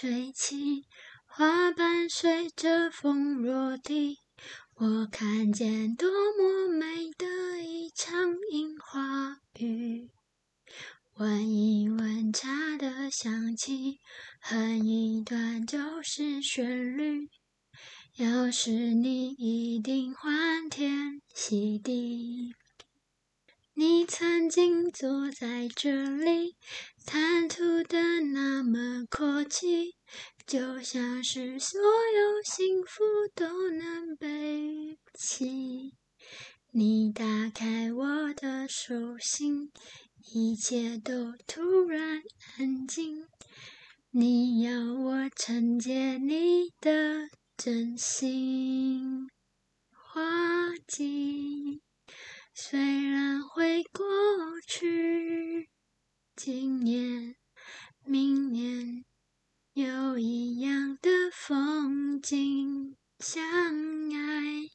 吹起，花瓣随着风落地。我看见多么美的一场樱花雨。闻一闻茶的香气，哼一段旧时旋律。要是你一定欢天喜地。你曾经坐在这里，谈吐的那么阔气，就像是所有幸福都能背起。你打开我的手心，一切都突然安静。你要我承接你的真心，花季。虽然会过去，今年、明年有一样的风景相爱，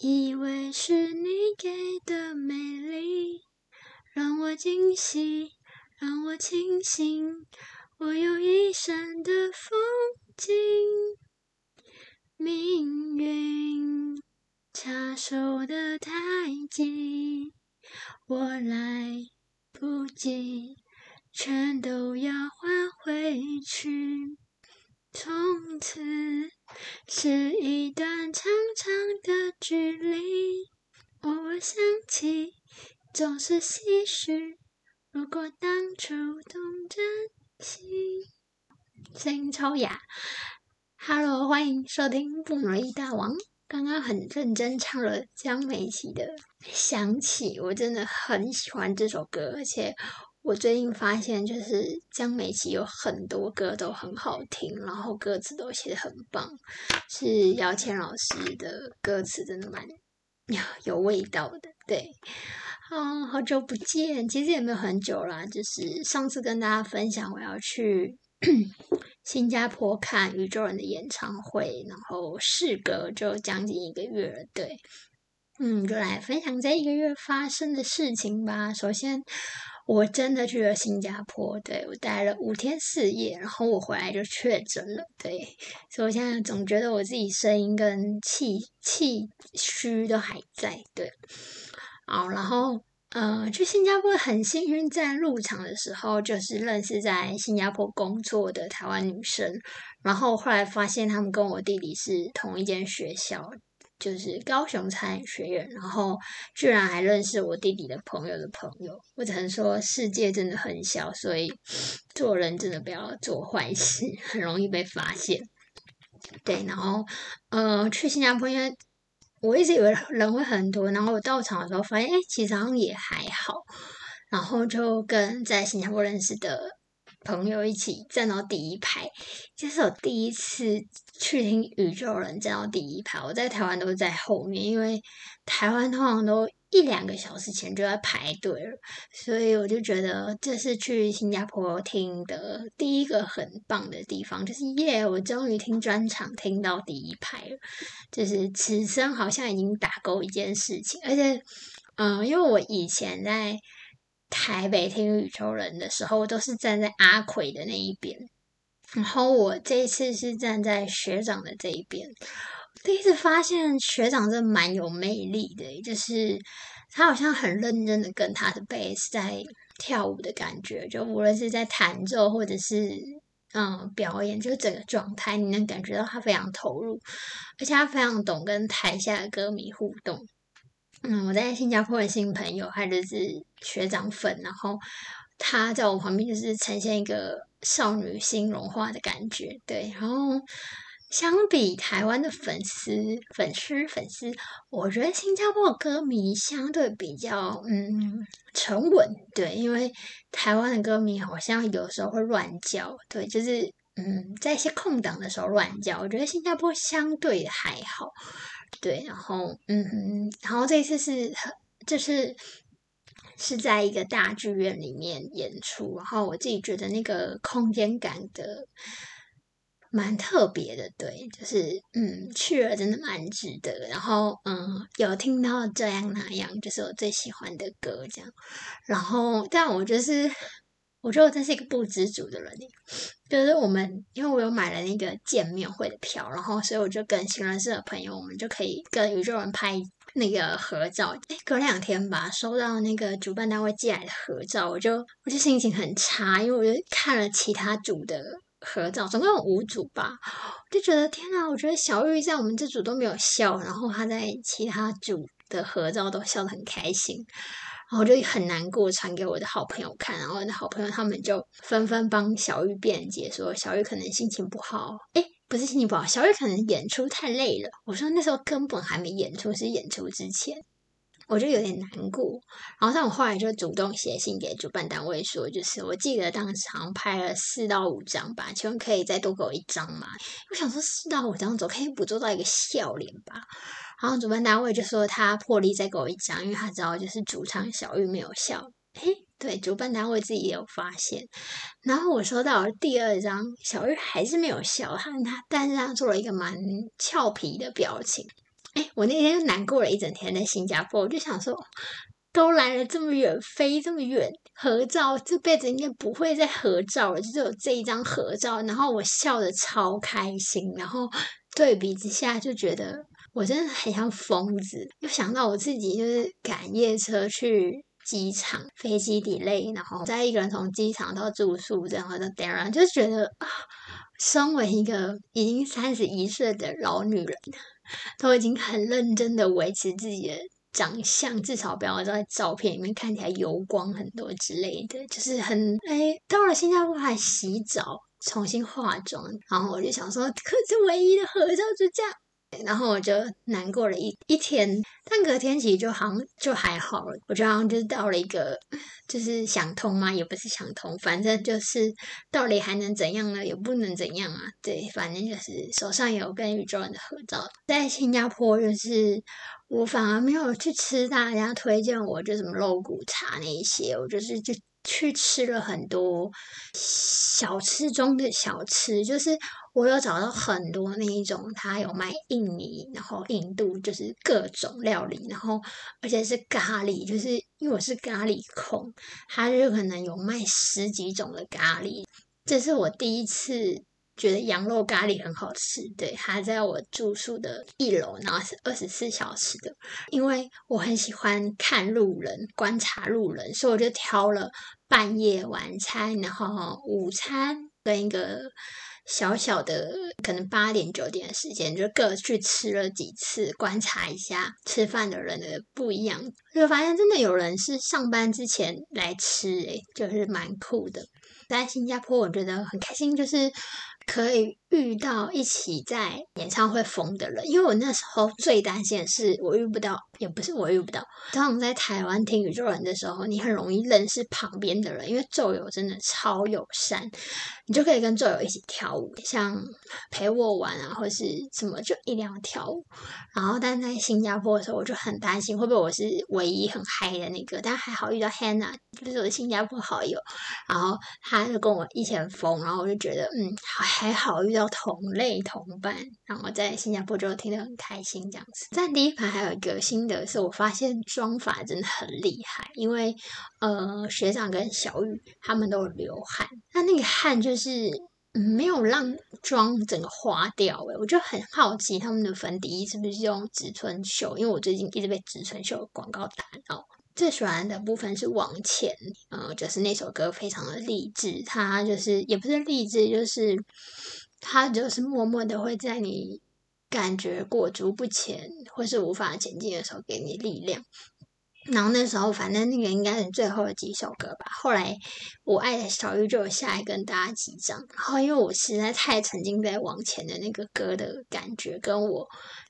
以为是你给的美丽，让我惊喜，让我清醒，我有一生的风景，命运。插手的太急，我来不及，全都要还回去。从此是一段长长的距离，偶尔想起，总是唏嘘。如果当初懂珍惜，声音超哑。Hello，欢迎收听《不努力大王》。刚刚很认真唱了江美琪的《想起》，我真的很喜欢这首歌，而且我最近发现，就是江美琪有很多歌都很好听，然后歌词都写的很棒，是姚谦老师的歌词，真的蛮有味道的。对，嗯，好久不见，其实也没有很久啦，就是上次跟大家分享我要去。新加坡看宇宙人的演唱会，然后事隔就将近一个月了。对，嗯，就来分享这一个月发生的事情吧。首先，我真的去了新加坡，对我待了五天四夜，然后我回来就确诊了。对，所以我现在总觉得我自己声音跟气气虚都还在。对，好，然后。呃，去新加坡很幸运，在入场的时候就是认识在新加坡工作的台湾女生，然后后来发现他们跟我弟弟是同一间学校，就是高雄餐饮学院，然后居然还认识我弟弟的朋友的朋友。我只能说，世界真的很小，所以 做人真的不要做坏事，很容易被发现。对，然后呃，去新加坡因为。我一直以为人会很多，然后我到场的时候发现，哎，其实好像也还好。然后就跟在新加坡认识的朋友一起站到第一排，这是我第一次去听宇宙人站到第一排。我在台湾都是在后面，因为台湾通常都。一两个小时前就在排队了，所以我就觉得这是去新加坡听的第一个很棒的地方，就是耶！我终于听专场听到第一排了，就是此生好像已经打勾一件事情。而且，嗯，因为我以前在台北听宇宙人的时候，都是站在阿奎的那一边，然后我这一次是站在学长的这一边。第一次发现学长真的蛮有魅力的，就是他好像很认真的跟他的贝斯在跳舞的感觉，就无论是在弹奏或者是嗯表演，就整个状态你能感觉到他非常投入，而且他非常懂跟台下的歌迷互动。嗯，我在新加坡的新朋友，他就是学长粉，然后他在我旁边就是呈现一个少女心融化的感觉，对，然后。相比台湾的粉丝、粉丝、粉丝，我觉得新加坡的歌迷相对比较嗯沉稳，对，因为台湾的歌迷好像有时候会乱叫，对，就是嗯在一些空档的时候乱叫。我觉得新加坡相对还好，对，然后嗯，然后这次是就是是在一个大剧院里面演出，然后我自己觉得那个空间感的。蛮特别的，对，就是嗯，去了真的蛮值得。然后嗯，有听到这样那样，就是我最喜欢的歌这样。然后，但我就是我觉得我真是一个不知足的人。就是我们，因为我有买了那个见面会的票，然后所以我就跟新认识的朋友，我们就可以跟宇宙人拍那个合照。哎，隔两天吧，收到那个主办单位寄来的合照，我就我就心情很差，因为我就看了其他组的合照，总共有五组吧，就觉得天哪，我觉得小玉在我们这组都没有笑，然后她在其他组的合照都笑得很开心。然后就很难过，传给我的好朋友看，然后我的好朋友他们就纷纷帮小玉辩解，说小玉可能心情不好，诶不是心情不好，小玉可能演出太累了。我说那时候根本还没演出，是演出之前，我就有点难过。然后但我后来就主动写信给主办单位说，就是我记得当场拍了四到五张吧，请问可以再多给我一张吗？我想说四到五张总可以捕捉到一个笑脸吧。然后主办单位就说他破例再给我一张，因为他知道就是主唱小玉没有笑。嘿，对，主办单位自己也有发现。然后我收到了第二张，小玉还是没有笑，他他但是他做了一个蛮俏皮的表情。哎，我那天就难过了一整天，在新加坡，我就想说，都来了这么远，飞这么远，合照这辈子应该不会再合照了，就有这一张合照。然后我笑的超开心，然后对比之下就觉得。我真的很像疯子，又想到我自己就是赶夜车去机场，飞机底累然后再一个人从机场到住宿，然后到 d a 就觉得啊，身为一个已经三十一岁的老女人，都已经很认真的维持自己的长相，至少不要在照片里面看起来油光很多之类的，就是很哎，到了新加坡还洗澡，重新化妆，然后我就想说，可是唯一的合照就这样。然后我就难过了一一天，但隔天其实就好像就还好了。我觉得好像就是到了一个，就是想通嘛，也不是想通，反正就是到底还能怎样呢？也不能怎样啊。对，反正就是手上有跟宇宙人的合照。在新加坡，就是我反而没有去吃大家推荐我就什么肉骨茶那一些，我就是就。去吃了很多小吃中的小吃，就是我有找到很多那一种，他有卖印尼，然后印度就是各种料理，然后而且是咖喱，就是因为我是咖喱控，他就可能有卖十几种的咖喱，这是我第一次。觉得羊肉咖喱很好吃，对，它在我住宿的一楼，然后是二十四小时的。因为我很喜欢看路人，观察路人，所以我就挑了半夜晚餐，然后午餐跟一个小小的可能八点九点的时间，就各去吃了几次，观察一下吃饭的人的不一样，就发现真的有人是上班之前来吃，诶，就是蛮酷的。在新加坡，我觉得很开心，就是可以遇到一起在演唱会疯的人。因为我那时候最担心的是，我遇不到，也不是我遇不到。当我在台湾听宇宙人的时候，你很容易认识旁边的人，因为咒友真的超友善，你就可以跟咒友一起跳舞，像陪我玩啊，或是什么就一定要跳舞。然后，但在新加坡的时候，我就很担心会不会我是唯一很嗨的那个。但还好遇到 Hannah，就是我的新加坡好友，然后。他就跟我一起疯，然后我就觉得，嗯，还好遇到同类同伴，然后在新加坡就听得很开心这样子。在第一排还有一个心得是，我发现妆法真的很厉害，因为呃学长跟小雨他们都流汗，那那个汗就是没有让妆整个花掉诶，我就很好奇他们的粉底是不是用植村秀，因为我最近一直被植村秀广告打到。最喜欢的部分是往前，嗯，就是那首歌非常的励志，它就是也不是励志，就是它就是默默的会在你感觉裹足不前或是无法前进的时候给你力量。然后那时候反正那个应该是最后的几首歌吧。后来我爱的小玉就有下来跟大家几张，然后因为我实在太沉浸在往前的那个歌的感觉，跟我。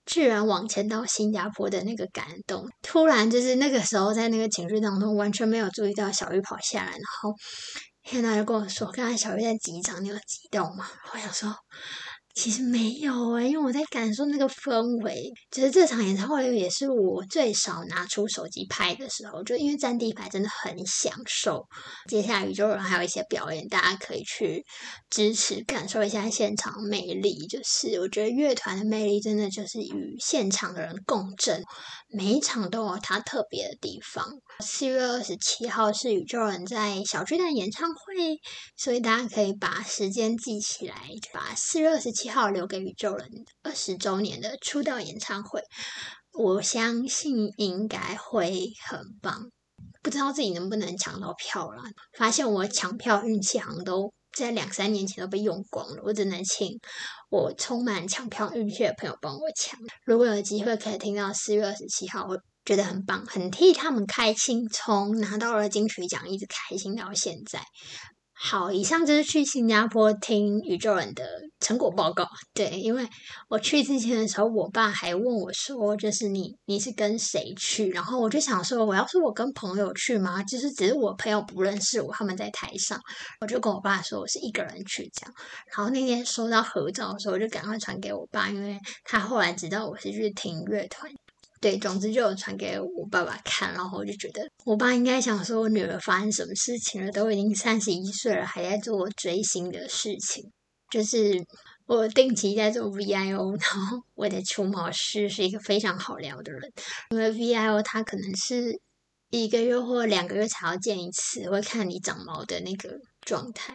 居然往前到新加坡的那个感动，突然就是那个时候在那个情绪当中，完全没有注意到小玉跑下来，然后现在就跟我说：“刚才小玉在机场，你有激动吗？”我想说，其实没有诶，因为我在感受那个氛围。就是这场演唱会也是我最少拿出手机拍的时候，就因为占地牌真的很享受。接下来宇宙人还有一些表演，大家可以去支持，感受一下现场魅力。就是我觉得乐团的魅力真的就是与现场的人共振，每一场都有它特别的地方。四月二十七号是宇宙人在小巨蛋演唱会，所以大家可以把时间记起来，把四月二十七。七号留给宇宙人二十周年的出道演唱会，我相信应该会很棒。不知道自己能不能抢到票了？发现我抢票运气好像都在两三年前都被用光了。我只能请我充满抢票运气的朋友帮我抢。如果有机会可以听到四月二十七号，我觉得很棒，很替他们开心。从拿到了金曲奖，一直开心到现在。好，以上就是去新加坡听宇宙人的成果报告。对，因为我去之前的时候，我爸还问我说：“就是你，你是跟谁去？”然后我就想说：“我要是我跟朋友去吗？就是只是我朋友不认识我，他们在台上，我就跟我爸说我是一个人去这样。然后那天收到合照的时候，我就赶快传给我爸，因为他后来知道我是去听乐团。对，总之就有传给我爸爸看，然后我就觉得我爸应该想说，我女儿发生什么事情了？都已经三十一岁了，还在做追星的事情。就是我定期在做 VIO，然后 我的除毛师是一个非常好聊的人，因为 VIO 他可能是一个月或两个月才要见一次，会看你长毛的那个状态。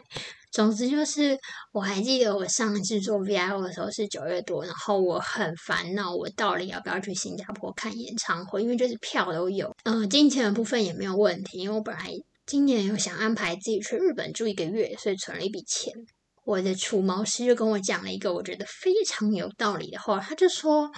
总之就是，我还记得我上一次做 VIO 的时候是九月多，然后我很烦恼，我到底要不要去新加坡看演唱会？因为就是票都有，嗯，金钱的部分也没有问题，因为我本来今年有想安排自己去日本住一个月，所以存了一笔钱。我的除毛师就跟我讲了一个我觉得非常有道理的话，他就说：“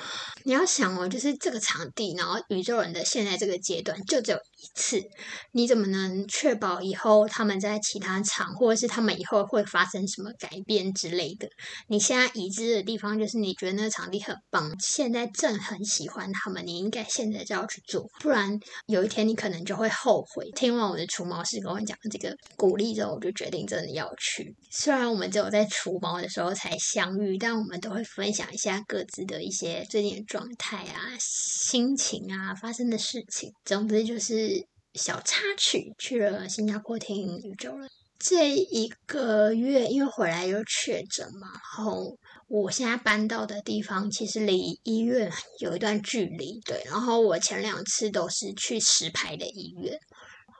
你要想哦，就是这个场地，然后宇宙人的现在这个阶段就只有一次，你怎么能确保以后他们在其他场，或者是他们以后会发生什么改变之类的？你现在已知的地方就是你觉得那个场地很棒，现在正很喜欢他们，你应该现在就要去做，不然有一天你可能就会后悔。”听完我的除毛师跟我讲这个鼓励之后，我就决定真的要去。虽然我们只。有在除毛的时候才相遇，但我们都会分享一下各自的一些最近的状态啊、心情啊、发生的事情。总之就是小插曲，去了新加坡听宇宙了。这一个月因为回来又确诊嘛，然后我现在搬到的地方其实离医院有一段距离，对。然后我前两次都是去石牌的医院。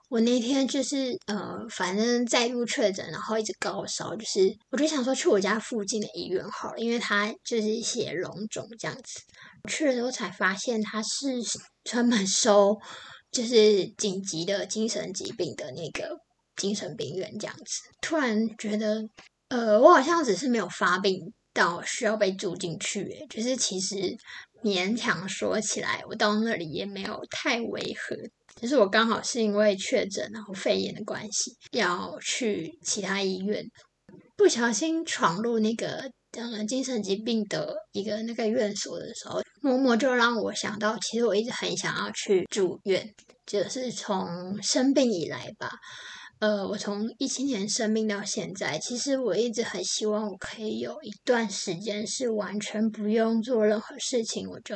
我那天就是呃，反正再度确诊，然后一直高烧，就是我就想说去我家附近的医院好了，因为他就是写脓肿这样子。去了之后才发现他是 专门收就是紧急的精神疾病的那个精神病院这样子。突然觉得呃，我好像只是没有发病到需要被住进去，就是其实勉强说起来，我到那里也没有太违和。就是我刚好是因为确诊，然后肺炎的关系，要去其他医院，不小心闯入那个讲了精神疾病的一个那个院所的时候，默默就让我想到，其实我一直很想要去住院，就是从生病以来吧，呃，我从一七年生病到现在，其实我一直很希望我可以有一段时间是完全不用做任何事情，我就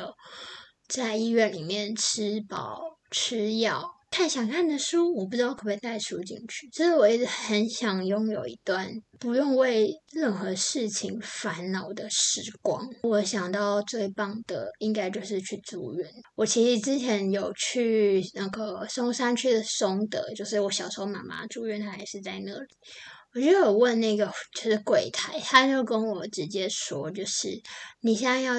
在医院里面吃饱。吃药，看想看的书，我不知道可不可以带书进去。其实我一直很想拥有一段不用为任何事情烦恼的时光。我想到最棒的，应该就是去住院。我其实之前有去那个松山区的松德，就是我小时候妈妈住院，她也是在那里。我就有问那个就是柜台，他就跟我直接说，就是你现在要。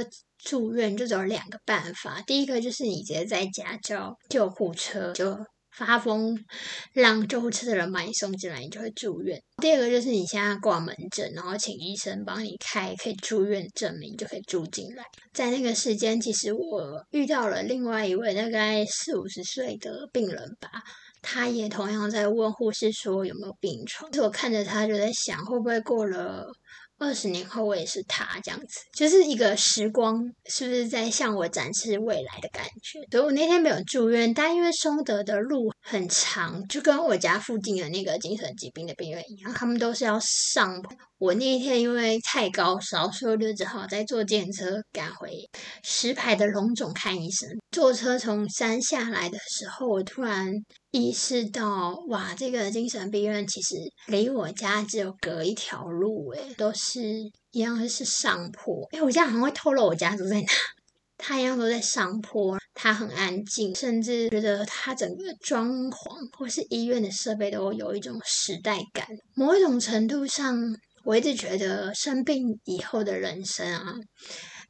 住院就只有两个办法，第一个就是你直接在家叫救护车，就发疯让救护车的人把你送进来，你就会住院。第二个就是你现在挂门诊，然后请医生帮你开可以住院证明，就可以住进来。在那个时间，其实我遇到了另外一位大概四五十岁的病人吧，他也同样在问护士说有没有病床。我看着他就在想，会不会过了。二十年后我也是他这样子，就是一个时光是不是在向我展示未来的感觉？所以我那天没有住院，但因为松德的路很长，就跟我家附近的那个精神疾病的病院一样，他们都是要上。我那一天因为太高烧，所以我就只好再坐电车赶回石牌的龙总看医生。坐车从山下来的时候，我突然意识到，哇，这个精神病院其实离我家只有隔一条路，诶都是一样是上坡。哎，我家好像会透露我家住在哪。它一样都在上坡，它很安静，甚至觉得它整个装潢或是医院的设备都有一种时代感。某一种程度上。我一直觉得生病以后的人生啊，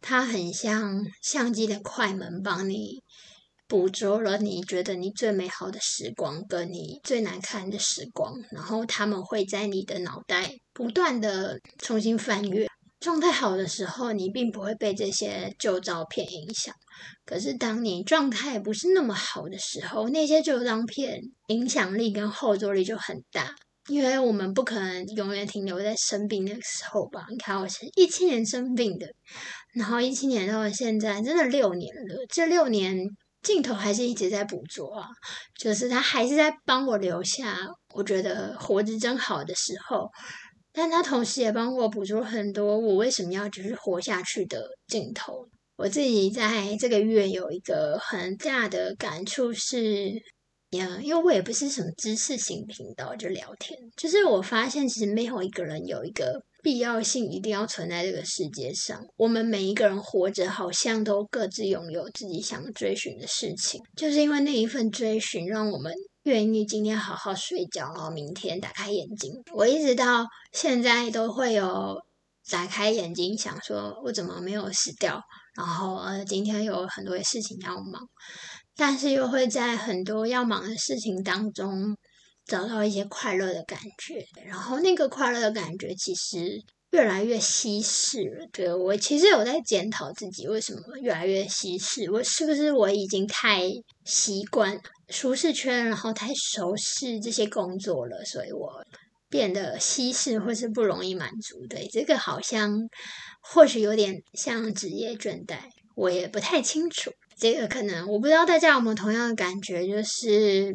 它很像相机的快门，帮你捕捉了你觉得你最美好的时光，跟你最难看的时光，然后他们会在你的脑袋不断的重新翻阅。状态好的时候，你并不会被这些旧照片影响；可是当你状态不是那么好的时候，那些旧照片影响力跟后坐力就很大。因为我们不可能永远停留在生病那个时候吧？你看，我是一七年生病的，然后一七年到现在，真的六年了。这六年镜头还是一直在捕捉啊，就是他还是在帮我留下我觉得活着真好的时候，但他同时也帮我捕捉很多我为什么要继续活下去的镜头。我自己在这个月有一个很大的感触是。呀，因为我也不是什么知识型频道，就聊天。就是我发现，其实没有一个人有一个必要性，一定要存在这个世界上。我们每一个人活着，好像都各自拥有自己想追寻的事情。就是因为那一份追寻，让我们愿意今天好好睡觉，然后明天打开眼睛。我一直到现在都会有打开眼睛，想说我怎么没有死掉，然后呃，今天有很多事情要忙。但是又会在很多要忙的事情当中找到一些快乐的感觉，然后那个快乐的感觉其实越来越稀释了。对我其实有在检讨自己为什么越来越稀释，我是不是我已经太习惯舒适圈，然后太熟悉这些工作了，所以我变得稀释或是不容易满足。对这个好像或许有点像职业倦怠，我也不太清楚。这个可能我不知道大家有没有同样的感觉，就是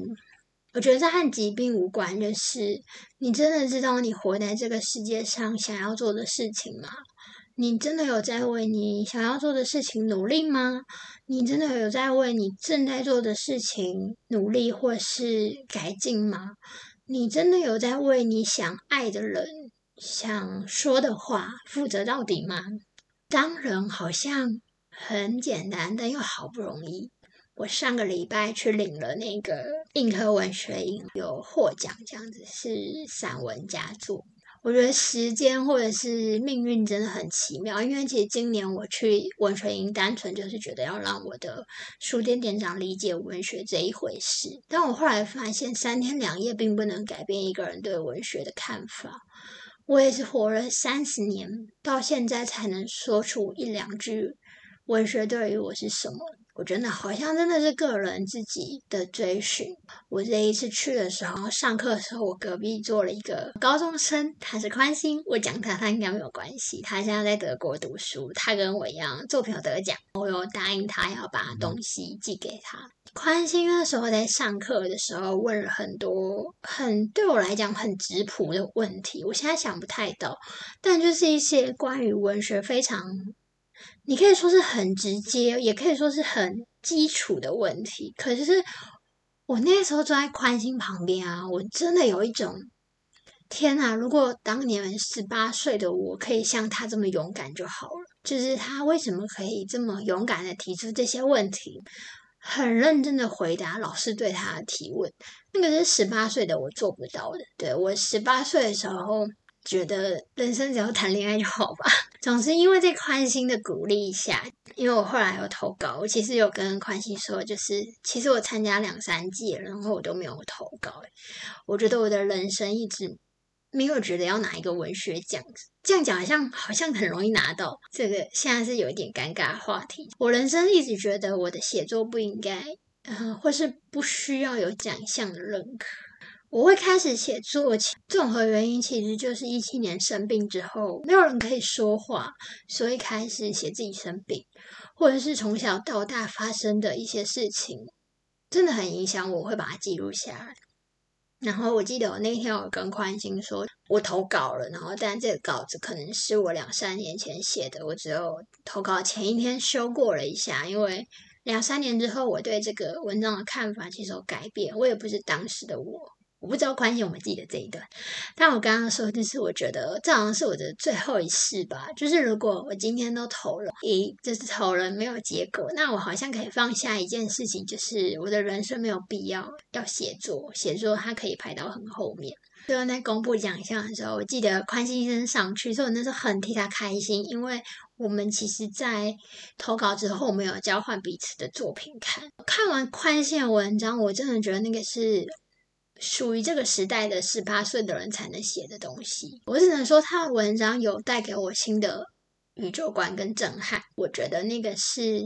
我觉得这和疾病无关，就是你真的知道你活在这个世界上想要做的事情吗？你真的有在为你想要做的事情努力吗？你真的有在为你正在做的事情努力或是改进吗？你真的有在为你想爱的人想说的话负责到底吗？当人好像。很简单，但又好不容易。我上个礼拜去领了那个硬核文学营有获奖，这样子是散文佳作。我觉得时间或者是命运真的很奇妙，因为其实今年我去文学营，单纯就是觉得要让我的书店店长理解文学这一回事。但我后来发现，三天两夜并不能改变一个人对文学的看法。我也是活了三十年，到现在才能说出一两句。文学对于我是什么？我觉得好像真的是个人自己的追寻。我这一次去的时候，上课的时候，我隔壁坐了一个高中生，他是宽心。我讲他，他应该没有关系。他现在在德国读书，他跟我一样作品有得奖。我有答应他要把东西寄给他。宽心那时候在上课的时候问了很多很对我来讲很直朴的问题，我现在想不太到，但就是一些关于文学非常。你可以说是很直接，也可以说是很基础的问题。可是我那时候坐在宽心旁边啊，我真的有一种天哪！如果当年十八岁的我可以像他这么勇敢就好了。就是他为什么可以这么勇敢的提出这些问题，很认真的回答老师对他的提问？那个是十八岁的我做不到的。对我十八岁的时候。觉得人生只要谈恋爱就好吧。总之，因为在宽心的鼓励下，因为我后来有投稿，我其实有跟宽心说，就是其实我参加两三届，然后我都没有投稿。我觉得我的人生一直没有觉得要拿一个文学奖，这样讲好像好像很容易拿到。这个现在是有一点尴尬话题。我人生一直觉得我的写作不应该，嗯，或是不需要有奖项的认可。我会开始写作，其综合原因其实就是一七年生病之后，没有人可以说话，所以开始写自己生病，或者是从小到大发生的一些事情，真的很影响我，会把它记录下来。然后我记得我那天我跟宽心说，我投稿了，然后但这个稿子可能是我两三年前写的，我只有投稿前一天修过了一下，因为两三年之后我对这个文章的看法其实有改变，我也不是当时的我。我不知道宽心我们记得这一段，但我刚刚说就是我觉得这好像是我的最后一次吧。就是如果我今天都投了，一就是投了没有结果，那我好像可以放下一件事情，就是我的人生没有必要要写作，写作它可以排到很后面。最后在公布奖项的时候，我记得宽心医生上去，所以我那时候很替他开心，因为我们其实，在投稿之后，我们有交换彼此的作品看。看完宽心的文章，我真的觉得那个是。属于这个时代的十八岁的人才能写的东西，我只能说他的文章有带给我新的宇宙观跟震撼。我觉得那个是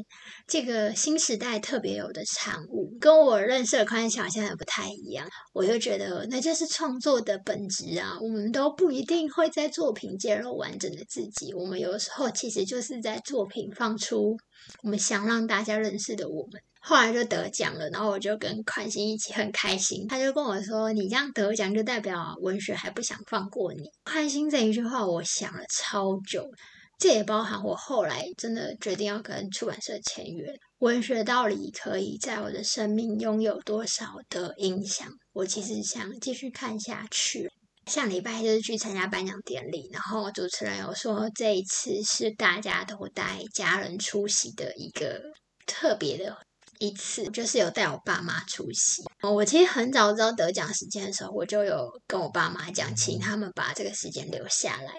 这个新时代特别有的产物，跟我认识的宽小现在不太一样。我就觉得那就是创作的本质啊！我们都不一定会在作品揭露完整的自己，我们有时候其实就是在作品放出我们想让大家认识的我们。后来就得奖了，然后我就跟宽心一起很开心。他就跟我说：“你这样得奖，就代表文学还不想放过你。”宽心这一句话，我想了超久。这也包含我后来真的决定要跟出版社签约。文学到底可以在我的生命拥有多少的影响？我其实想继续看下去。上礼拜就是去参加颁奖典礼，然后主持人有说这一次是大家都带家人出席的一个特别的。一次就是有带我爸妈出席。我其实很早知道得奖时间的时候，我就有跟我爸妈讲，请他们把这个时间留下来。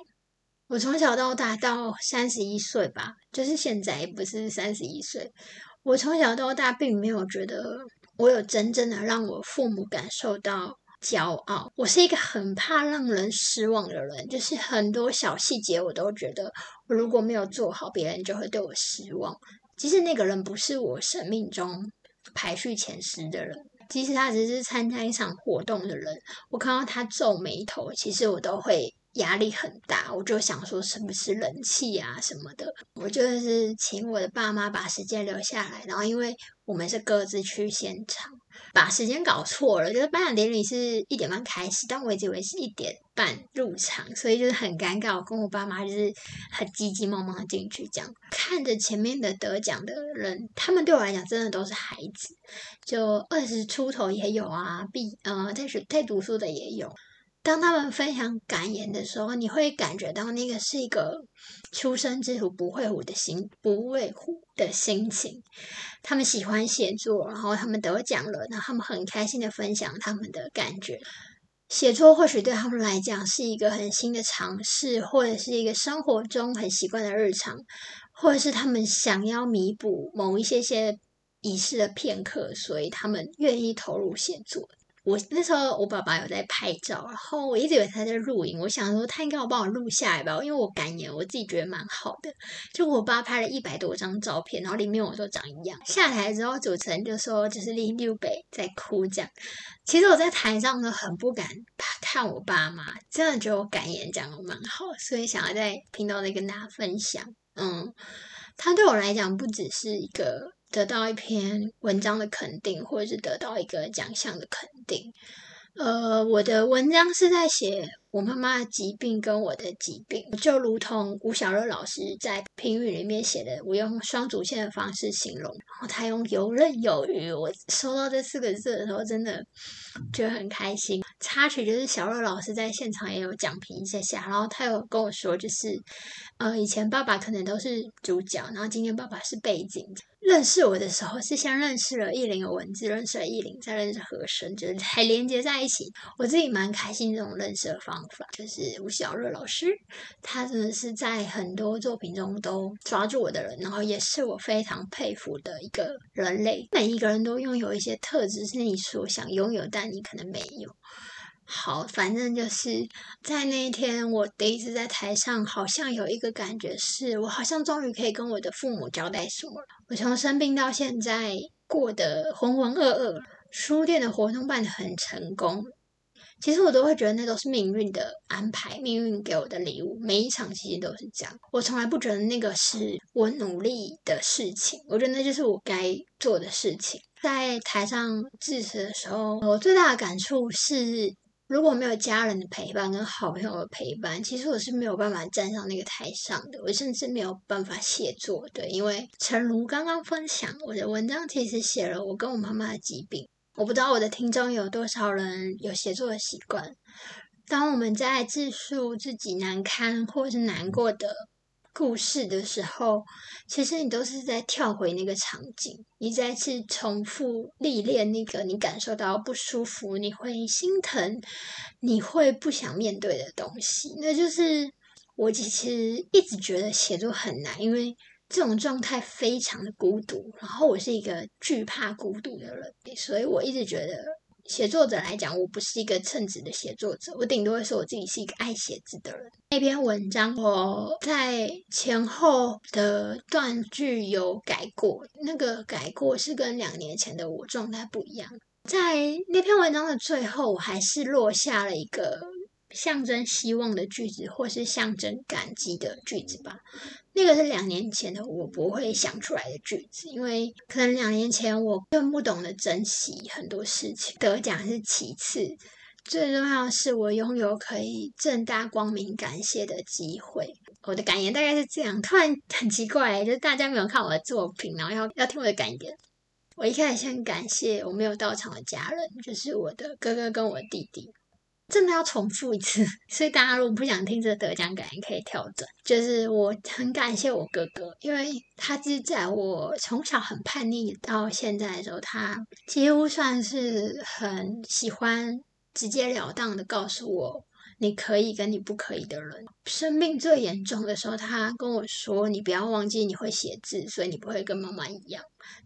我从小到大到三十一岁吧，就是现在不是三十一岁。我从小到大并没有觉得我有真正的让我父母感受到骄傲。我是一个很怕让人失望的人，就是很多小细节我都觉得，我如果没有做好，别人就会对我失望。即使那个人不是我生命中排序前十的人，即使他只是参加一场活动的人，我看到他皱眉头，其实我都会。压力很大，我就想说是不是冷气啊什么的。我就是请我的爸妈把时间留下来，然后因为我们是各自去现场，把时间搞错了，就是颁奖典礼是一点半开始，但我以为是一点半入场，所以就是很尴尬。我跟我爸妈就是很急急忙忙的进去，这样看着前面的得奖的人，他们对我来讲真的都是孩子，就二十出头也有啊，毕呃在学在读书的也有。当他们分享感言的时候，你会感觉到那个是一个出生之虎不会虎的心，不畏虎的心情。他们喜欢写作，然后他们得奖了，然后他们很开心的分享他们的感觉。写作或许对他们来讲是一个很新的尝试，或者是一个生活中很习惯的日常，或者是他们想要弥补某一些些遗失的片刻，所以他们愿意投入写作。我那时候，我爸爸有在拍照，然后我一直以为他在录影。我想说，他应该要帮我录下来吧，因为我感言，我自己觉得蛮好的。就我爸拍了一百多张照片，然后里面我都长一样。下台之后，主持人就说，就是林六北在哭这样。其实我在台上呢，很不敢看我爸妈，真的觉得我感言讲的蛮好，所以想要在频道里跟大家分享。嗯，他对我来讲，不只是一个。得到一篇文章的肯定，或者是得到一个奖项的肯定。呃，我的文章是在写我妈妈的疾病跟我的疾病，就如同吴小乐老师在评语里面写的，我用双主线的方式形容，然后他用游刃有余。我收到这四个字的时候，真的觉得很开心。插曲就是小乐老师在现场也有讲评一下下，然后他有跟我说，就是呃，以前爸爸可能都是主角，然后今天爸爸是背景。认识我的时候是先认识了意林的文字，认识了意林，再认识和声，就是才连接在一起。我自己蛮开心这种认识的方法，就是吴小乐老师，他真的是在很多作品中都抓住我的人，然后也是我非常佩服的一个人类。每一个人都拥有一些特质是你所想拥有，但你可能没有。好，反正就是在那一天，我第一次在台上，好像有一个感觉，是我好像终于可以跟我的父母交代什么了。我从生病到现在过得浑浑噩噩，书店的活动办得很成功，其实我都会觉得那都是命运的安排，命运给我的礼物。每一场其实都是这样，我从来不觉得那个是我努力的事情，我觉得那就是我该做的事情。在台上致辞的时候，我最大的感触是，如果没有家人的陪伴跟好朋友的陪伴，其实我是没有办法站上那个台上的，我甚至没有办法写作。的，因为诚如刚刚分享，我的文章其实写了我跟我妈妈的疾病。我不知道我的听众有多少人有写作的习惯。当我们在自述自己难堪或是难过的故事的时候，其实你都是在跳回那个场景，你再次重复历练那个你感受到不舒服、你会心疼、你会不想面对的东西。那就是我其实一直觉得写作很难，因为。这种状态非常的孤独，然后我是一个惧怕孤独的人，所以我一直觉得写作者来讲，我不是一个称职的写作者，我顶多会说我自己是一个爱写字的人。那篇文章我在前后的断句有改过，那个改过是跟两年前的我状态不一样。在那篇文章的最后，我还是落下了一个象征希望的句子，或是象征感激的句子吧。那个是两年前的我不会想出来的句子，因为可能两年前我更不懂得珍惜很多事情。得奖是其次，最重要的是我拥有可以正大光明感谢的机会。我的感言大概是这样，突然很奇怪，就是大家没有看我的作品，然后要要听我的感言。我一开始先感谢我没有到场的家人，就是我的哥哥跟我弟弟。真的要重复一次，所以大家如果不想听这个得奖感言，可以跳转。就是我很感谢我哥哥，因为他是在我从小很叛逆到现在的时候，他几乎算是很喜欢直截了当的告诉我你可以跟你不可以的人。生病最严重的时候，他跟我说：“你不要忘记你会写字，所以你不会跟妈妈一样。”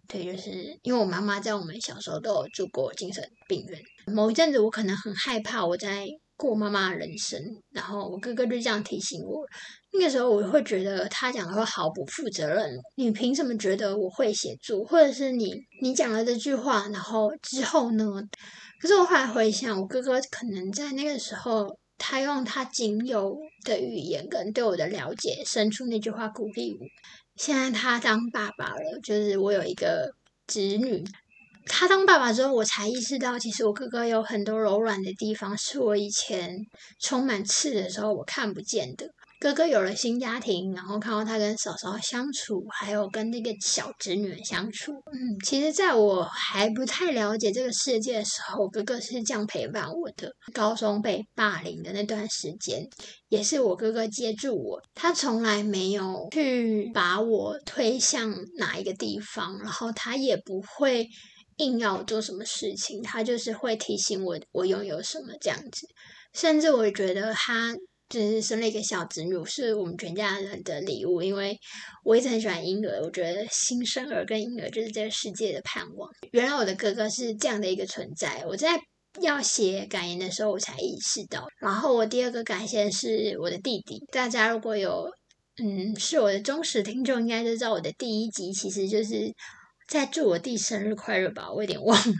对，就是因为我妈妈在我们小时候都有住过精神病院。某一阵子，我可能很害怕我在过妈妈的人生，然后我哥哥就这样提醒我。那个时候，我会觉得他讲的话毫不负责任。你凭什么觉得我会写作？或者是你你讲了这句话，然后之后呢？可是我后来回想，我哥哥可能在那个时候，他用他仅有的语言跟对我的了解，伸出那句话鼓励我。现在他当爸爸了，就是我有一个侄女。他当爸爸之后，我才意识到，其实我哥哥有很多柔软的地方，是我以前充满刺的时候我看不见的。哥哥有了新家庭，然后看到他跟嫂嫂相处，还有跟那个小侄女相处，嗯，其实在我还不太了解这个世界的时候，哥哥是这样陪伴我的。高中被霸凌的那段时间，也是我哥哥接住我，他从来没有去把我推向哪一个地方，然后他也不会。硬要做什么事情，他就是会提醒我我拥有什么这样子。甚至我觉得他就是生了一个小侄女，是我们全家人的礼物。因为我一直很喜欢婴儿，我觉得新生儿跟婴儿就是这个世界的盼望。原来我的哥哥是这样的一个存在。我在要写感言的时候，我才意识到。然后我第二个感谢是我的弟弟。大家如果有嗯是我的忠实听众，应该就知道我的第一集其实就是。在祝我弟生日快乐吧，我有点忘了。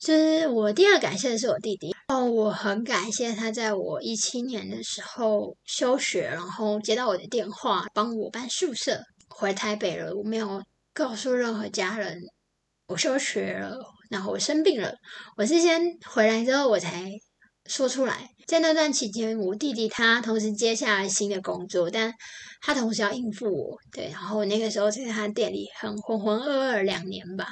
就是我第二感谢的是我弟弟哦，我很感谢他在我一七年的时候休学，然后接到我的电话，帮我搬宿舍回台北了。我没有告诉任何家人我休学了，然后我生病了。我是先回来之后我才说出来。在那段期间，我弟弟他同时接下了新的工作，但他同时要应付我，对，然后那个时候在他店里很浑浑噩噩两年吧，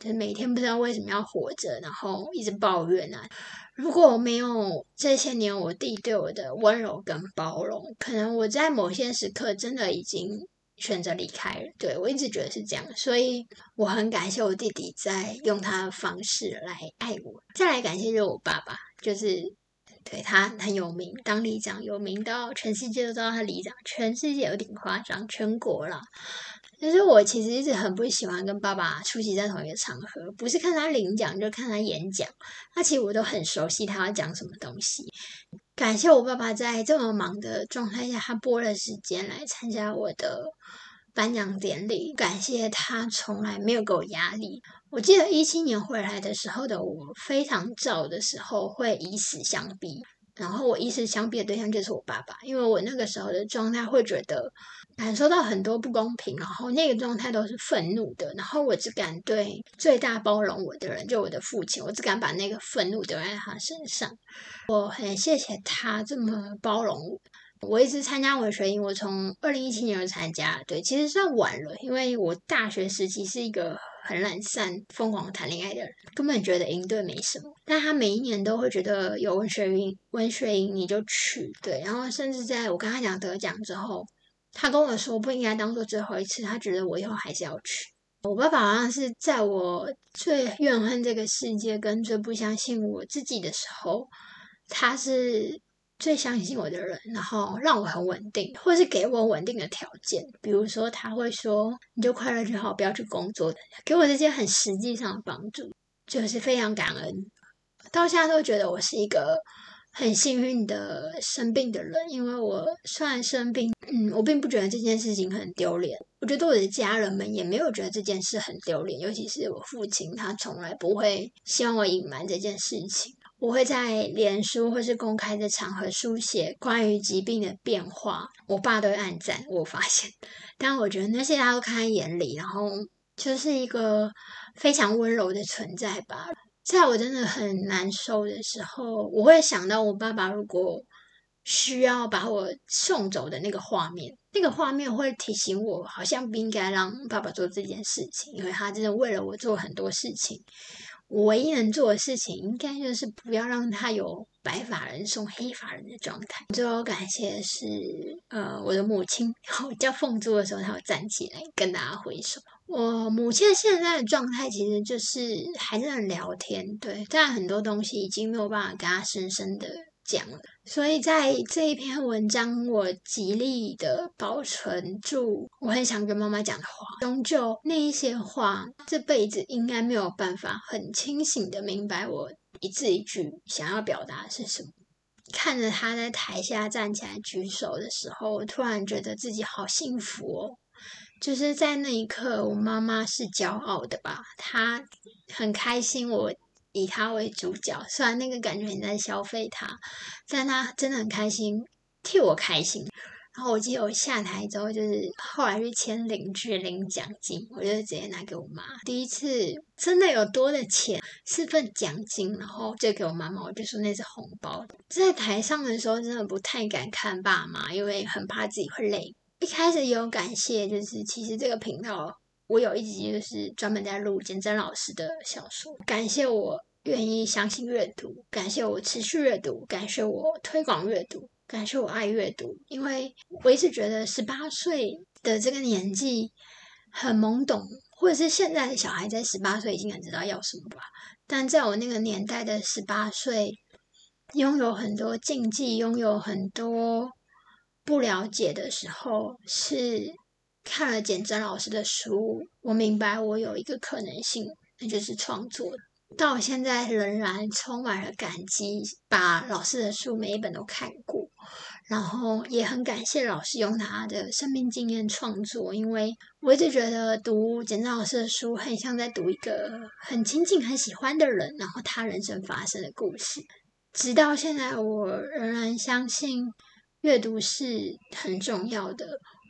就是每天不知道为什么要活着，然后一直抱怨啊。如果没有这些年我弟对我的温柔跟包容，可能我在某些时刻真的已经选择离开了。对我一直觉得是这样，所以我很感谢我弟弟在用他的方式来爱我。再来感谢就是我爸爸，就是。对他很有名，当里长有名到全世界都知道他里长，全世界有点夸张，全国了。就是我其实一直很不喜欢跟爸爸出席在同一个场合，不是看他领奖，就看他演讲。那其实我都很熟悉他要讲什么东西。感谢我爸爸在这么忙的状态下，他拨了时间来参加我的颁奖典礼，感谢他从来没有给我压力。我记得一七年回来的时候的我，非常燥的时候会以死相逼，然后我以死相逼的对象就是我爸爸，因为我那个时候的状态会觉得。感受到很多不公平，然后那个状态都是愤怒的，然后我只敢对最大包容我的人，就我的父亲，我只敢把那个愤怒丢在他身上。我很谢谢他这么包容我。我一直参加文学营，我从二零一七年就参加，对，其实算晚了，因为我大学时期是一个很懒散、疯狂谈恋爱的人，根本觉得营队没什么。但他每一年都会觉得有文学营，文学营你就去，对，然后甚至在我跟他讲得奖之后。他跟我说不应该当做最后一次，他觉得我以后还是要去。我爸爸好像是在我最怨恨这个世界跟最不相信我自己的时候，他是最相信我的人，然后让我很稳定，或是给我稳定的条件。比如说，他会说你就快乐就好，不要去工作的，给我这些很实际上的帮助，就是非常感恩。到现在都觉得我是一个。很幸运的生病的人，因为我虽然生病，嗯，我并不觉得这件事情很丢脸。我觉得我的家人们也没有觉得这件事很丢脸，尤其是我父亲，他从来不会希望我隐瞒这件事情。我会在脸书或是公开的场合书写关于疾病的变化，我爸都会暗赞。我发现，但我觉得那些他都看在眼里，然后就是一个非常温柔的存在吧。在我真的很难受的时候，我会想到我爸爸如果需要把我送走的那个画面，那个画面会提醒我，好像不应该让爸爸做这件事情，因为他真的为了我做很多事情。我唯一能做的事情，应该就是不要让他有白发人送黑发人的状态。最后感谢是呃我的母亲，我叫凤珠的时候，她会站起来跟大家挥手。我母亲现在的状态其实就是还在聊天，对，但很多东西已经没有办法跟她深深的讲了。所以在这一篇文章，我极力的保存住我很想跟妈妈讲的话，终究那一些话，这辈子应该没有办法很清醒的明白我一字一句想要表达的是什么。看着他在台下站起来举手的时候，我突然觉得自己好幸福哦。就是在那一刻，我妈妈是骄傲的吧？她很开心，我以他为主角。虽然那个感觉你在消费他，但他真的很开心，替我开心。然后我记得我下台之后，就是后来去签领据领奖金，我就直接拿给我妈。第一次真的有多的钱，是份奖金，然后就给我妈妈，我就说那是红包。在台上的时候，真的不太敢看爸妈，因为很怕自己会累。一开始也有感谢，就是其实这个频道我有一集就是专门在录简真老师的小说，感谢我愿意相信阅读，感谢我持续阅读，感谢我推广阅读，感谢我爱阅读，因为我一直觉得十八岁的这个年纪很懵懂，或者是现在的小孩在十八岁已经很知道要什么吧，但在我那个年代的十八岁，拥有很多禁忌，拥有很多。不了解的时候，是看了简真老师的书，我明白我有一个可能性，那就是创作。到现在仍然充满了感激，把老师的书每一本都看过，然后也很感谢老师用他的生命经验创作，因为我一直觉得读简真老师的书，很像在读一个很亲近、很喜欢的人，然后他人生发生的故事。直到现在，我仍然相信。阅读是很重要的，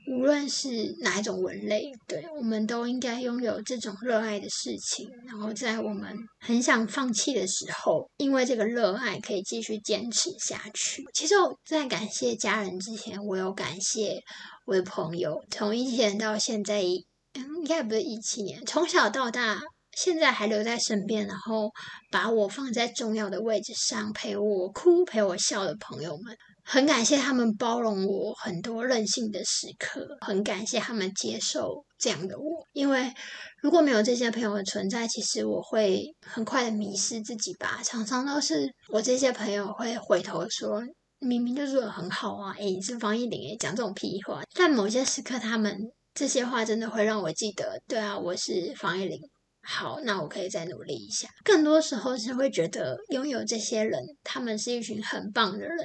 无论是哪一种文类，对我们都应该拥有这种热爱的事情。然后在我们很想放弃的时候，因为这个热爱可以继续坚持下去。其实我在感谢家人之前，我有感谢我的朋友，从一七年到现在，应该不是一七年，从小到大，现在还留在身边，然后把我放在重要的位置上，陪我哭、陪我笑的朋友们。很感谢他们包容我很多任性的时刻，很感谢他们接受这样的我。因为如果没有这些朋友的存在，其实我会很快的迷失自己吧。常常都是我这些朋友会回头说，明明就做的很好啊，诶，你是方一玲诶，讲这种屁话。但某些时刻，他们这些话真的会让我记得，对啊，我是方一玲。好，那我可以再努力一下。更多时候是会觉得拥有这些人，他们是一群很棒的人。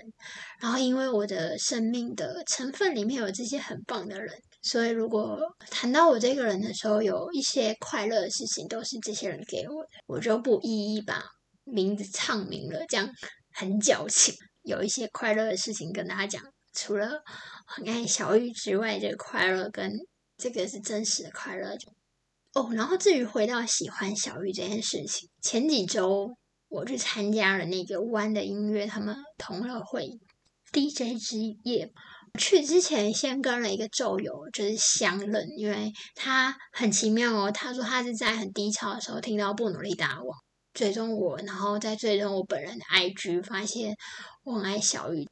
然后因为我的生命的成分里面有这些很棒的人，所以如果谈到我这个人的时候，有一些快乐的事情都是这些人给我的，我就不一一把名字唱明了，这样很矫情。有一些快乐的事情跟大家讲，除了很爱小玉之外，这个快乐跟这个是真实的快乐。哦，然后至于回到喜欢小玉这件事情，前几周我去参加了那个湾的音乐他们同乐会 DJ 之夜。去之前先跟了一个咒友，就是相认，因为他很奇妙哦。他说他是在很低潮的时候听到不努力打网追踪我，然后再追踪我本人的 IG，发现我很爱小玉，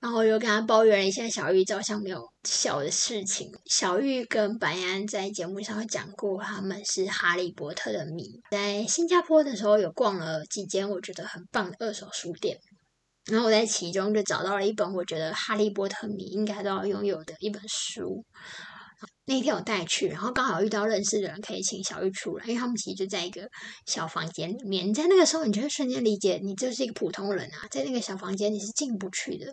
然后我就跟他抱怨了一下小玉照相没有笑的事情。小玉跟白安在节目上讲过，他们是哈利波特的迷，在新加坡的时候有逛了几间我觉得很棒的二手书店。然后我在其中就找到了一本我觉得哈利波特迷应该都要拥有的一本书。那天我带去，然后刚好遇到认识的人，可以请小玉出来，因为他们其实就在一个小房间里面。你在那个时候，你就会瞬间理解，你就是一个普通人啊，在那个小房间你是进不去的。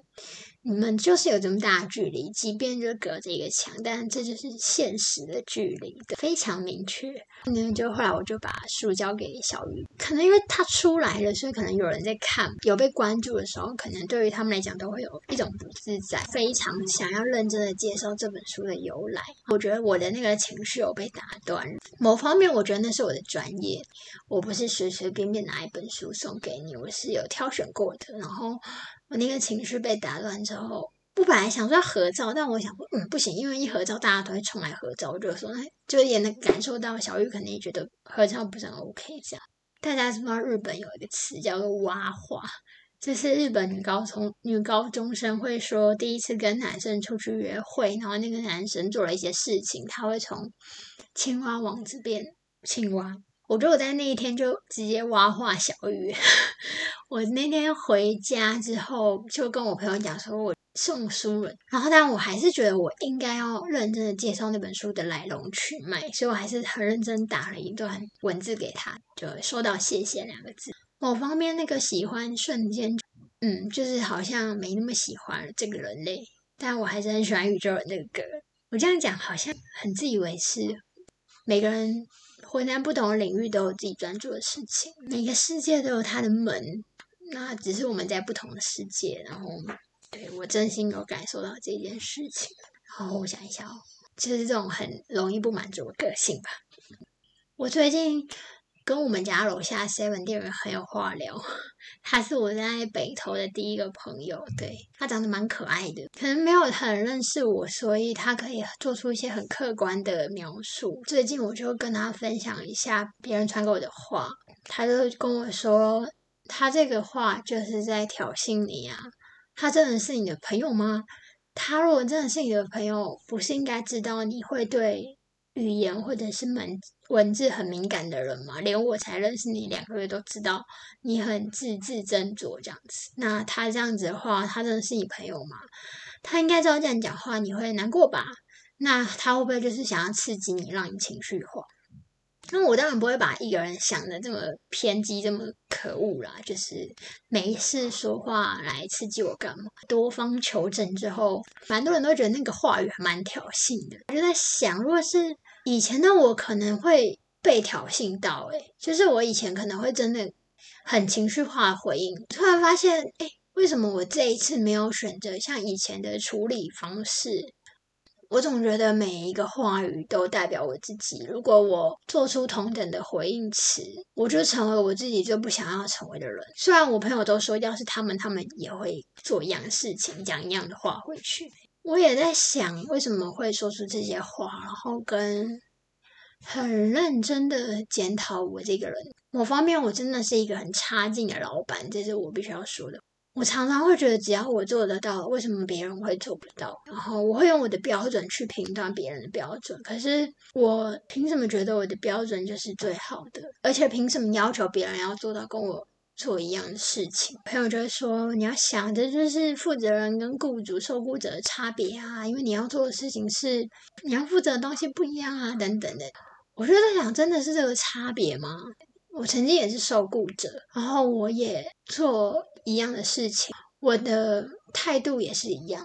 你们就是有这么大的距离，即便就隔着一个墙，但这就是现实的距离，非常明确。那就后来我就把书交给小鱼，可能因为他出来了，所以可能有人在看，有被关注的时候，可能对于他们来讲都会有一种不自在，非常想要认真的介绍这本书的由来。我觉得我的那个情绪有被打断，某方面我觉得那是我的专业，我不是随随便便拿一本书送给你，我是有挑选过的，然后。我那个情绪被打乱之后，我本来想说要合照，但我想说，嗯，不行，因为一合照大家都会冲来合照，我就说，就也能感受到小玉肯定觉得合照不是很 OK 这样。大家知道日本有一个词叫做“蛙化”，就是日本女高中女高中生会说，第一次跟男生出去约会，然后那个男生做了一些事情，他会从青蛙王子变青蛙。我觉得在那一天就直接挖化小雨。我那天回家之后，就跟我朋友讲说，我送书了。然后，但我还是觉得我应该要认真的介绍那本书的来龙去脉，所以我还是很认真打了一段文字给他，就说到“谢谢”两个字。某方面那个喜欢瞬间，嗯，就是好像没那么喜欢这个人类，但我还是很喜欢宇宙人那个歌。我这样讲好像很自以为是，每个人。活在不同的领域都有自己专注的事情，每个世界都有它的门，那只是我们在不同的世界。然后，对我真心有感受到这件事情。然后我想一下哦，就是这种很容易不满足的个性吧。我最近。跟我们家楼下 seven 店员很有话聊，他是我在北投的第一个朋友，对他长得蛮可爱的，可能没有很认识我，所以他可以做出一些很客观的描述。最近我就跟他分享一下别人传给我的话，他就跟我说，他这个话就是在挑衅你啊，他真的是你的朋友吗？他如果真的是你的朋友，不是应该知道你会对？语言或者是文文字很敏感的人嘛，连我才认识你两个月都知道你很字字斟酌这样子。那他这样子的话，他真的是你朋友吗？他应该知道这样讲话你会难过吧？那他会不会就是想要刺激你，让你情绪化？那我当然不会把一个人想的这么偏激、这么可恶啦，就是没事说话来刺激我干嘛？多方求证之后，蛮多人都觉得那个话语还蛮挑衅的。我就在想，如果是以前的我，可能会被挑衅到，诶就是我以前可能会真的很情绪化回应，突然发现，哎，为什么我这一次没有选择像以前的处理方式？我总觉得每一个话语都代表我自己。如果我做出同等的回应词，我就成为我自己就不想要成为的人。虽然我朋友都说，要是他们，他们也会做一样事情，讲一样的话回去。我也在想，为什么会说出这些话，然后跟很认真的检讨我这个人。某方面，我真的是一个很差劲的老板，这是我必须要说的。我常常会觉得，只要我做得到，为什么别人会做不到？然后我会用我的标准去评断别人的标准。可是我凭什么觉得我的标准就是最好的？而且凭什么要求别人要做到跟我做一样的事情？朋友就会说，你要想这就是负责人跟雇主、受雇者的差别啊，因为你要做的事情是你要负责的东西不一样啊，等等的。我就在想，真的是这个差别吗？我曾经也是受雇者，然后我也做。一样的事情，我的态度也是一样。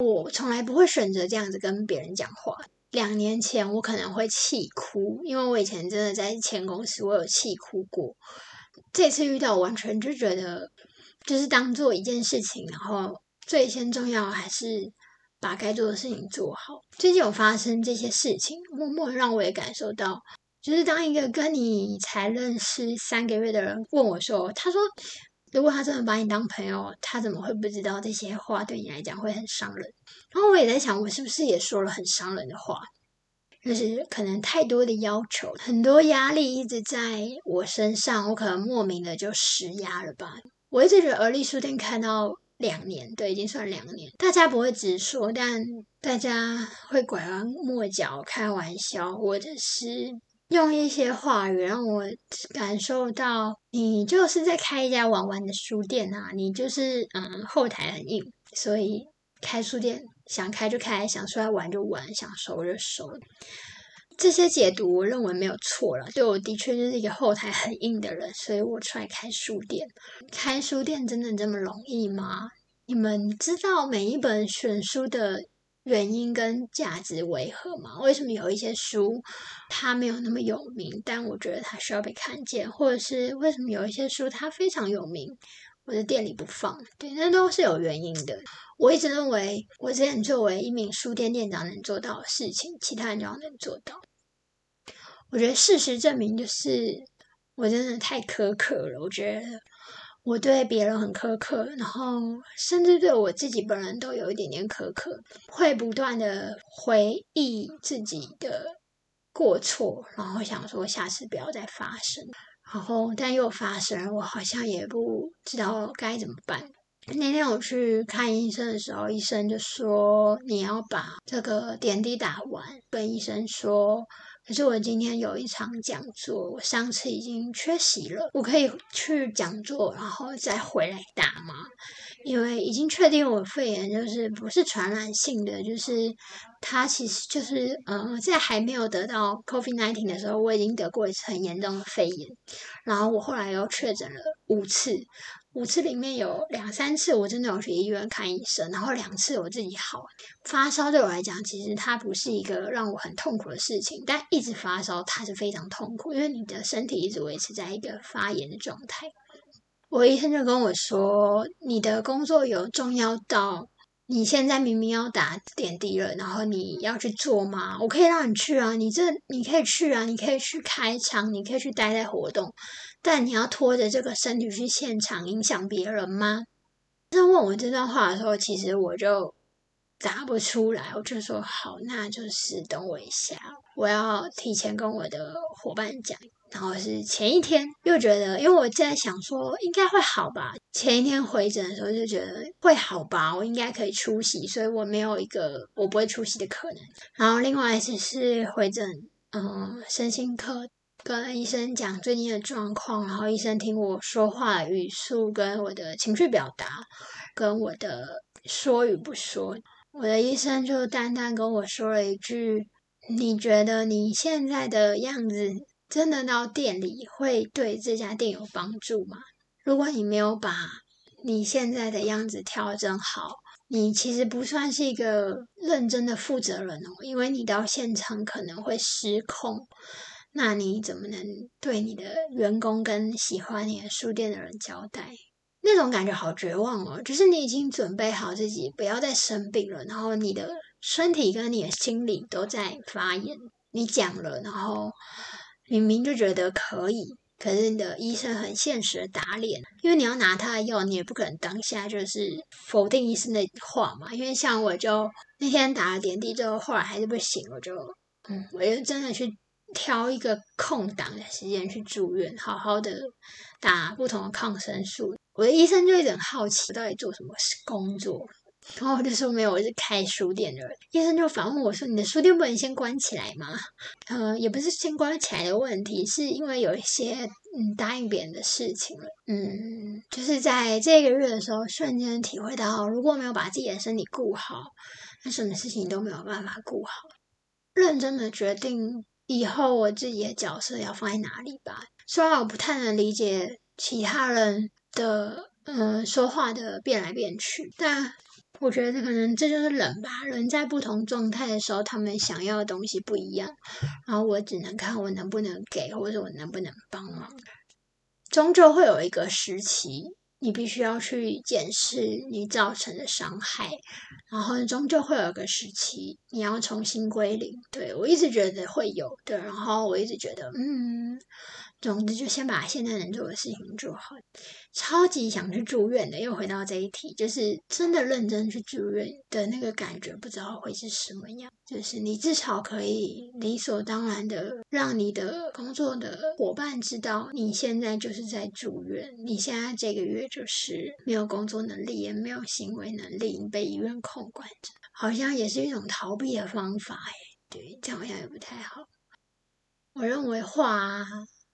我从来不会选择这样子跟别人讲话。两年前我可能会气哭，因为我以前真的在前公司我有气哭过。这次遇到完全就觉得，就是当做一件事情，然后最先重要还是把该做的事情做好。最近有发生这些事情，默默让我也感受到，就是当一个跟你才认识三个月的人问我说，他说。如果他真的把你当朋友，他怎么会不知道这些话对你来讲会很伤人？然后我也在想，我是不是也说了很伤人的话？就是可能太多的要求，很多压力一直在我身上，我可能莫名的就施压了吧。我一直觉得而立书店开到两年，对，已经算两年，大家不会直说，但大家会拐弯抹角、开玩笑，或者是。用一些话语让我感受到，你就是在开一家玩玩的书店啊！你就是嗯，后台很硬，所以开书店想开就开，想出来玩就玩，想收就收。这些解读我认为没有错了，对我的确就是一个后台很硬的人，所以我出来开书店。开书店真的这么容易吗？你们知道每一本选书的？原因跟价值为何吗？为什么有一些书它没有那么有名，但我觉得它需要被看见，或者是为什么有一些书它非常有名，我的店里不放？对，那都是有原因的。我一直认为，我之前作为一名书店店长能做到的事情，其他人就要能做到。我觉得事实证明，就是我真的太苛刻了。我觉得。我对别人很苛刻，然后甚至对我自己本人都有一点点苛刻，会不断的回忆自己的过错，然后想说下次不要再发生，然后但又发生，我好像也不知道该怎么办。那天我去看医生的时候，医生就说你要把这个点滴打完，跟医生说。可是我今天有一场讲座，我上次已经缺席了。我可以去讲座，然后再回来打吗？因为已经确定我肺炎就是不是传染性的，就是它其实就是呃，在还没有得到 COVID nineteen 的时候，我已经得过一次很严重的肺炎，然后我后来又确诊了五次。五次里面有两三次我真的有去医院看医生，然后两次我自己好。发烧对我来讲，其实它不是一个让我很痛苦的事情，但一直发烧它是非常痛苦，因为你的身体一直维持在一个发炎的状态。我医生就跟我说：“你的工作有重要到你现在明明要打点滴了，然后你要去做吗？我可以让你去啊，你这你可以去啊，你可以去开场，你可以去待在活动。”但你要拖着这个身体去现场影响别人吗？他问我这段话的时候，其实我就答不出来。我就说好，那就是等我一下，我要提前跟我的伙伴讲。然后是前一天又觉得，因为我在想说应该会好吧。前一天回诊的时候就觉得会好吧，我应该可以出席，所以我没有一个我不会出席的可能。然后另外一次是回诊，嗯，身心科。跟医生讲最近的状况，然后医生听我说话语速跟我的情绪表达，跟我的说与不说，我的医生就淡淡跟我说了一句：“你觉得你现在的样子真的到店里会对这家店有帮助吗？如果你没有把你现在的样子调整好，你其实不算是一个认真的负责人哦，因为你到现场可能会失控。”那你怎么能对你的员工跟喜欢你的书店的人交代？那种感觉好绝望哦！就是你已经准备好自己不要再生病了，然后你的身体跟你的心理都在发炎。你讲了，然后明明就觉得可以，可是你的医生很现实的打脸，因为你要拿他的药，你也不可能当下就是否定医生的话嘛。因为像我就那天打了点滴之后，后来还是不行，我就嗯，我就真的去。挑一个空档的时间去住院，好好的打不同的抗生素。我的医生就一直很好奇，到底做什么工作。然后我就说没有，我是开书店的人。医生就反问我说：“你的书店不能先关起来吗？”呃，也不是先关起来的问题，是因为有一些嗯答应别人的事情了。嗯，就是在这个月的时候，瞬间体会到，如果没有把自己的身体顾好，那什么事情都没有办法顾好。认真的决定。以后我自己的角色要放在哪里吧？虽然我不太能理解其他人的嗯说话的变来变去，但我觉得可能这就是人吧，人在不同状态的时候，他们想要的东西不一样。然后我只能看我能不能给，或者我能不能帮忙。终究会有一个时期，你必须要去检视你造成的伤害。然后终究会有一个时期，你要重新归零。对我一直觉得会有的，然后我一直觉得，嗯。总之，就先把现在能做的事情做好。超级想去住院的，又回到这一题，就是真的认真去住院的那个感觉，不知道会是什么样。就是你至少可以理所当然的让你的工作的伙伴知道，你现在就是在住院，你现在这个月就是没有工作能力，也没有行为能力，被医院控管着，好像也是一种逃避的方法。哎，对，这好像也不太好。我认为话。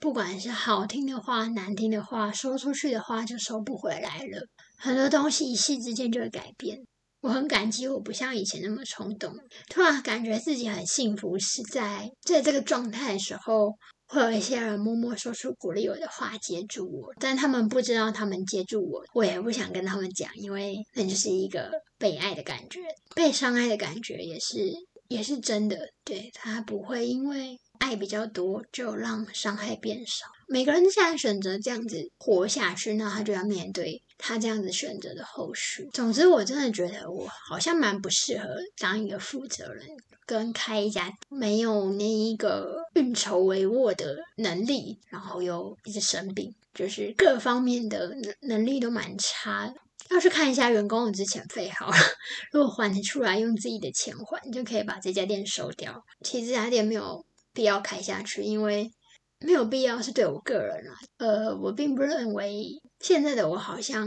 不管是好听的话、难听的话，说出去的话就收不回来了。很多东西一夕之间就会改变。我很感激，我不像以前那么冲动。突然感觉自己很幸福，是在在这个状态的时候，会有一些人默默说出鼓励我的话，接住我。但他们不知道，他们接住我，我也不想跟他们讲，因为那就是一个被爱的感觉，被伤害的感觉，也是也是真的。对他不会因为。爱比较多，就让伤害变少。每个人现在选择这样子活下去，那他就要面对他这样子选择的后续。总之，我真的觉得我好像蛮不适合当一个负责人，跟开一家没有那一个运筹帷幄的能力，然后又一直生病，就是各方面的能力都蛮差。要去看一下员工的之前费好了，如果还得出来，用自己的钱还，就可以把这家店收掉。其实这家店没有。必要开下去，因为没有必要是对我个人啊。呃，我并不认为现在的我好像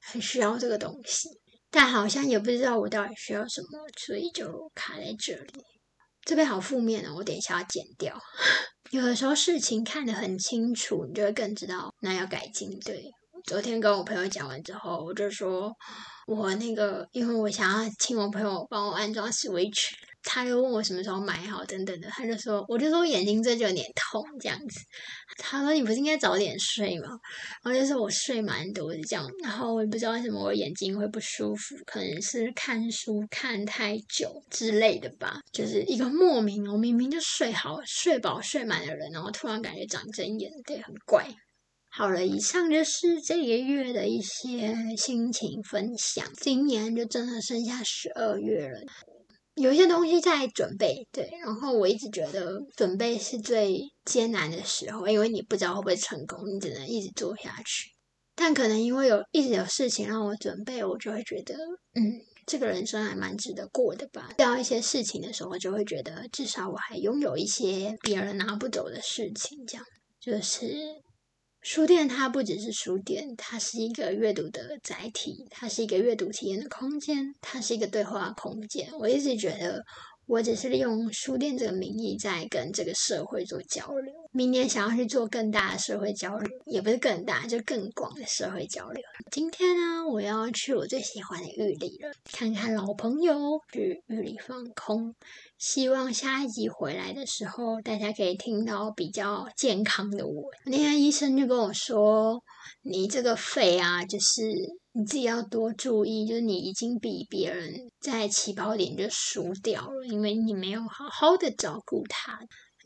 很需要这个东西，但好像也不知道我到底需要什么，所以就卡在这里。这边好负面哦，我等一下要剪掉。有的时候事情看得很清楚，你就会更知道那要改进。对，昨天跟我朋友讲完之后，我就说我那个，因为我想要请我朋友帮我安装 Switch。他就问我什么时候买好等等的，他就说，我就说眼睛这就有点痛这样子。他说你不是应该早点睡吗？然后就说我睡蛮多的这样，然后我也不知道为什么我眼睛会不舒服，可能是看书看太久之类的吧。就是一个莫名，我明明就睡好、睡饱、睡满的人，然后突然感觉长针眼，对，很怪。好了，以上就是这个月的一些心情分享。今年就真的剩下十二月了。有一些东西在准备，对，然后我一直觉得准备是最艰难的时候，因为你不知道会不会成功，你只能一直做下去。但可能因为有一直有事情让我准备，我就会觉得，嗯，这个人生还蛮值得过的吧。遇到一些事情的时候，我就会觉得至少我还拥有一些别人拿不走的事情，这样就是。书店它不只是书店，它是一个阅读的载体，它是一个阅读体验的空间，它是一个对话空间。我一直觉得，我只是利用书店这个名义在跟这个社会做交流。明年想要去做更大的社会交流，也不是更大，就更广的社会交流。今天呢，我要去我最喜欢的玉里了，看看老朋友，去玉里放空。希望下一集回来的时候，大家可以听到比较健康的我。那天医生就跟我说：“你这个肺啊，就是你自己要多注意，就是你已经比别人在起跑点就输掉了，因为你没有好好的照顾他。”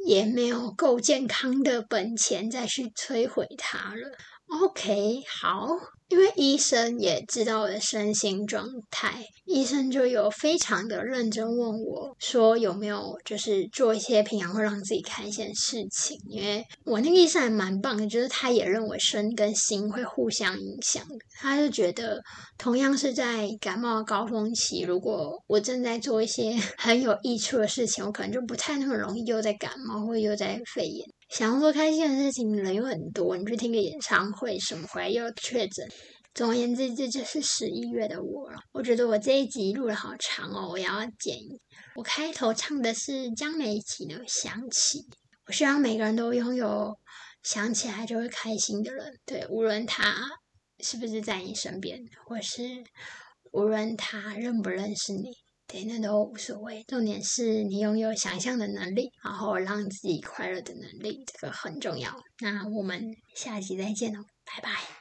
也没有够健康的本钱再去摧毁他了。OK，好。因为医生也知道我的身心状态，医生就有非常的认真问我说有没有就是做一些平常会让自己开心的事情。因为我那个医生还蛮棒的，就是他也认为身跟心会互相影响他就觉得同样是在感冒高峰期，如果我正在做一些 很有益处的事情，我可能就不太那么容易又在感冒或又在肺炎。想要做开心的事情，人有很多。你去听个演唱会什么，回来又确诊。总而言之，这就是十一月的我了。我觉得我这一集录的好长哦，我要剪。我开头唱的是江美琪的《想起》。我希望每个人都拥有想起来就会开心的人。对，无论他是不是在你身边，或是无论他认不认识你。对，那都无所谓。重点是你拥有想象的能力，然后让自己快乐的能力，这个很重要。那我们下期再见喽，拜拜。